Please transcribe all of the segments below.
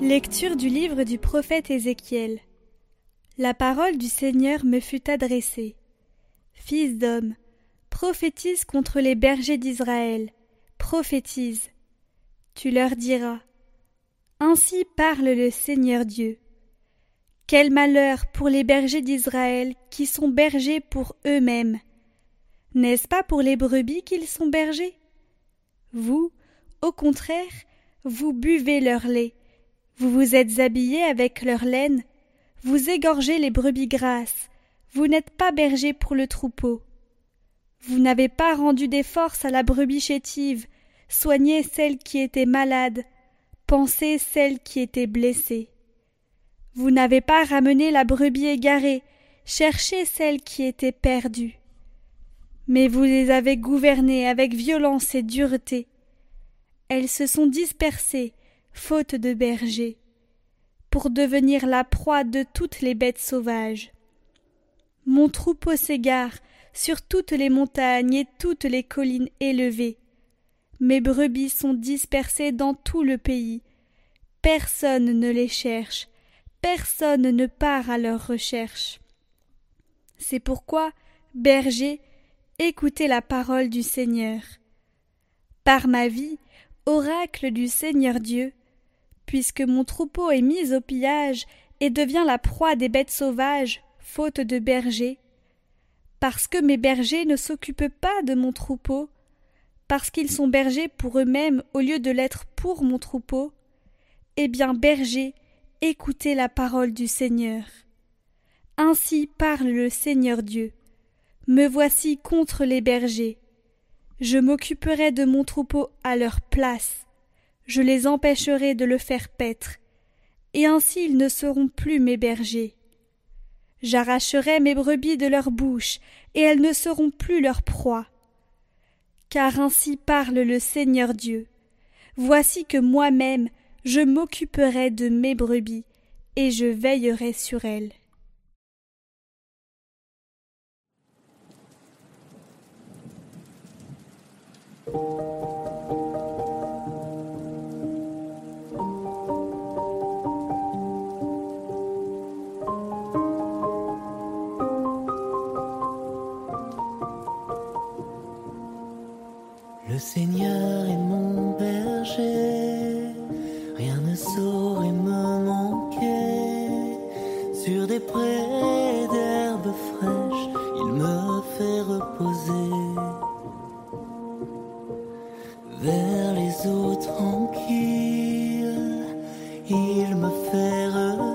Lecture du livre du prophète Ézéchiel. La parole du Seigneur me fut adressée. Fils d'homme, prophétise contre les bergers d'Israël, prophétise. Tu leur diras. Ainsi parle le Seigneur Dieu. Quel malheur pour les bergers d'Israël qui sont bergers pour eux-mêmes. N'est-ce pas pour les brebis qu'ils sont bergers? Vous, au contraire, vous buvez leur lait vous vous êtes habillés avec leur laine, vous égorgez les brebis grasses, vous n'êtes pas berger pour le troupeau. Vous n'avez pas rendu des forces à la brebis chétive, soignez celle qui était malade, pensez celle qui était blessée. Vous n'avez pas ramené la brebis égarée, cherchez celle qui était perdue. Mais vous les avez gouvernées avec violence et dureté. Elles se sont dispersées, faute de berger, pour devenir la proie de toutes les bêtes sauvages. Mon troupeau s'égare sur toutes les montagnes et toutes les collines élevées. Mes brebis sont dispersées dans tout le pays. Personne ne les cherche, personne ne part à leur recherche. C'est pourquoi, berger, écoutez la parole du Seigneur. Par ma vie, oracle du Seigneur Dieu, puisque mon troupeau est mis au pillage et devient la proie des bêtes sauvages, faute de bergers, parce que mes bergers ne s'occupent pas de mon troupeau, parce qu'ils sont bergers pour eux-mêmes au lieu de l'être pour mon troupeau, eh bien, bergers, écoutez la parole du Seigneur. Ainsi parle le Seigneur Dieu. Me voici contre les bergers. Je m'occuperai de mon troupeau à leur place je les empêcherai de le faire paître, et ainsi ils ne seront plus mes bergers. J'arracherai mes brebis de leur bouche, et elles ne seront plus leur proie. Car ainsi parle le Seigneur Dieu. Voici que moi-même je m'occuperai de mes brebis, et je veillerai sur elles. Le Prés d'herbes fraîches, il me fait reposer. Vers les eaux tranquilles, il me fait revivre.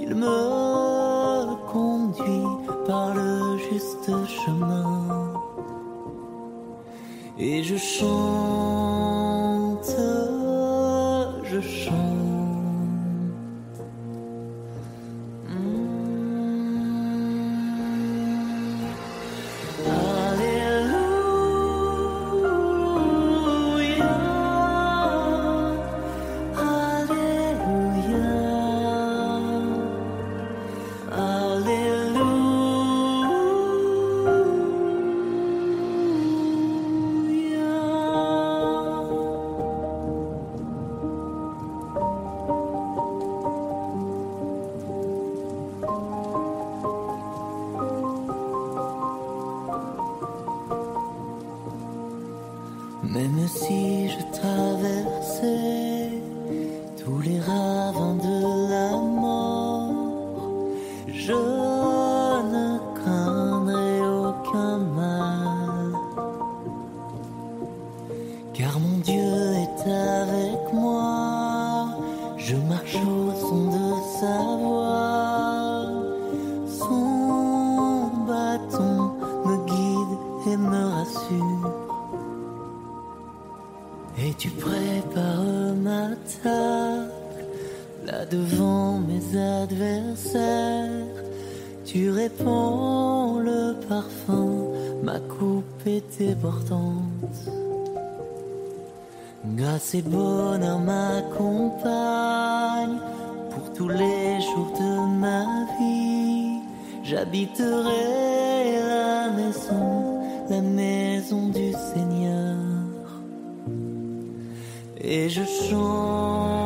Il me conduit par le juste chemin et je chante, je chante. Même si je traversais tous les ravins de la mort, je ne craindrai aucun mal. Car mon Dieu est avec moi, je marche au son de sa voix. Tu prépares ma table là devant mes adversaires. Tu répands le parfum, ma coupe est débordante. Grâce et bonheur m'accompagnent pour tous les jours de ma vie. J'habiterai la maison, la maison du Seigneur. Et je chante.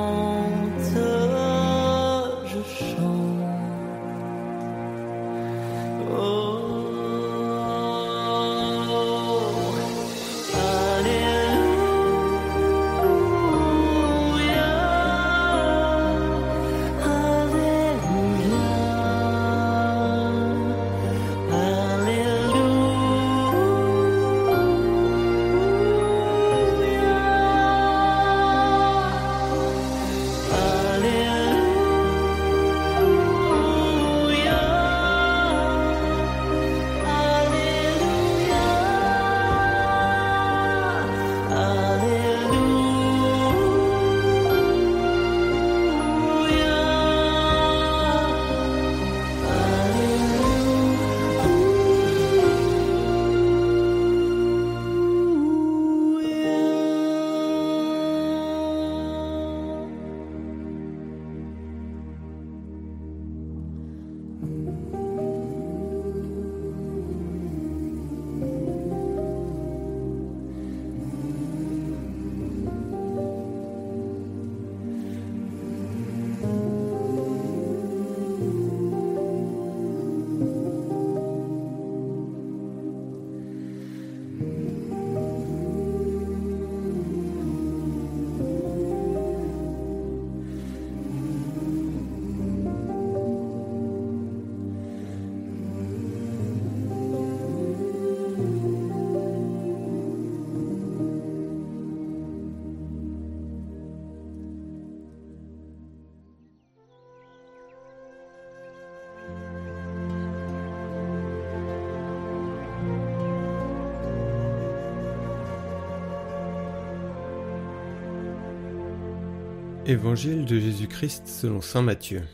Évangile de Jésus-Christ selon Saint Matthieu.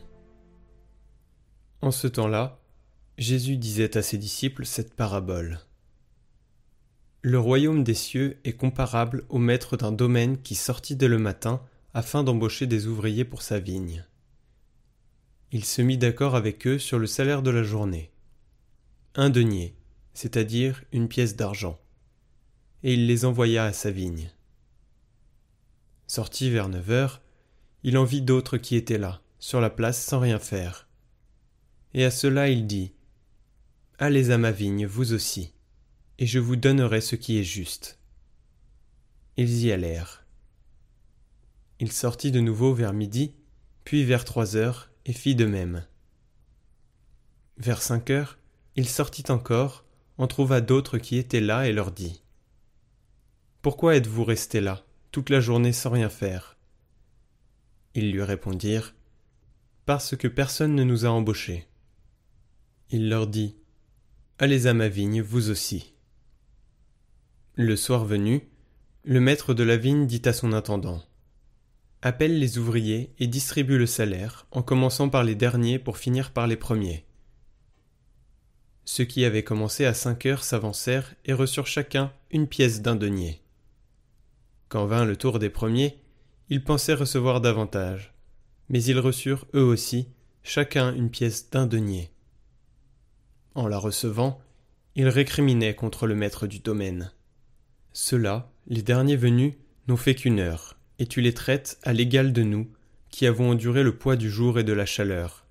En ce temps-là, Jésus disait à ses disciples cette parabole. Le royaume des cieux est comparable au maître d'un domaine qui sortit dès le matin afin d'embaucher des ouvriers pour sa vigne. Il se mit d'accord avec eux sur le salaire de la journée. Un denier, c'est-à-dire une pièce d'argent. Et il les envoya à sa vigne. Sorti vers neuf heures, il en vit d'autres qui étaient là, sur la place sans rien faire. Et à cela il dit Allez à ma vigne, vous aussi, et je vous donnerai ce qui est juste. Ils y allèrent. Il sortit de nouveau vers midi, puis vers trois heures, et fit de même. Vers cinq heures, il sortit encore, en trouva d'autres qui étaient là, et leur dit Pourquoi êtes-vous restés là, toute la journée sans rien faire? Ils lui répondirent Parce que personne ne nous a embauchés. Il leur dit Allez à ma vigne, vous aussi. Le soir venu, le maître de la vigne dit à son intendant Appelle les ouvriers et distribue le salaire, en commençant par les derniers pour finir par les premiers. Ceux qui avaient commencé à cinq heures s'avancèrent et reçurent chacun une pièce d'un denier. Quand vint le tour des premiers, ils pensaient recevoir davantage, mais ils reçurent eux aussi, chacun une pièce d'un denier. En la recevant, ils récriminaient contre le maître du domaine. Ceux-là, les derniers venus, n'ont fait qu'une heure, et tu les traites à l'égal de nous, qui avons enduré le poids du jour et de la chaleur.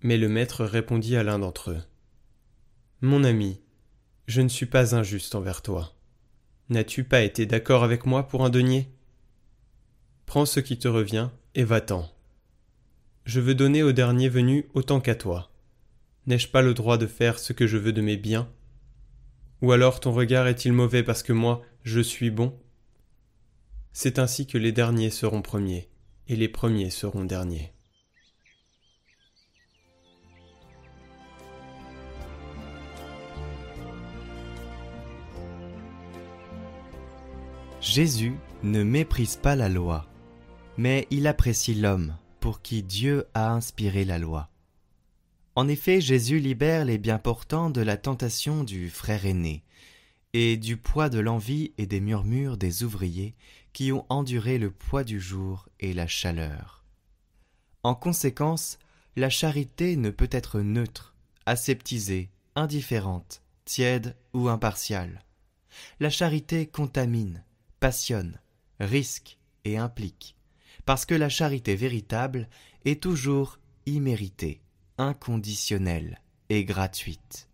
Mais le maître répondit à l'un d'entre eux. Mon ami, je ne suis pas injuste envers toi. N'as-tu pas été d'accord avec moi pour un denier? Prends ce qui te revient et va-t'en. Je veux donner au dernier venu autant qu'à toi. N'ai-je pas le droit de faire ce que je veux de mes biens? Ou alors ton regard est-il mauvais parce que moi je suis bon? C'est ainsi que les derniers seront premiers, et les premiers seront derniers. Jésus ne méprise pas la loi mais il apprécie l'homme pour qui Dieu a inspiré la loi. En effet, Jésus libère les bien-portants de la tentation du frère aîné et du poids de l'envie et des murmures des ouvriers qui ont enduré le poids du jour et la chaleur. En conséquence, la charité ne peut être neutre, aseptisée, indifférente, tiède ou impartiale. La charité contamine, passionne, risque et implique parce que la charité véritable est toujours imméritée, inconditionnelle et gratuite.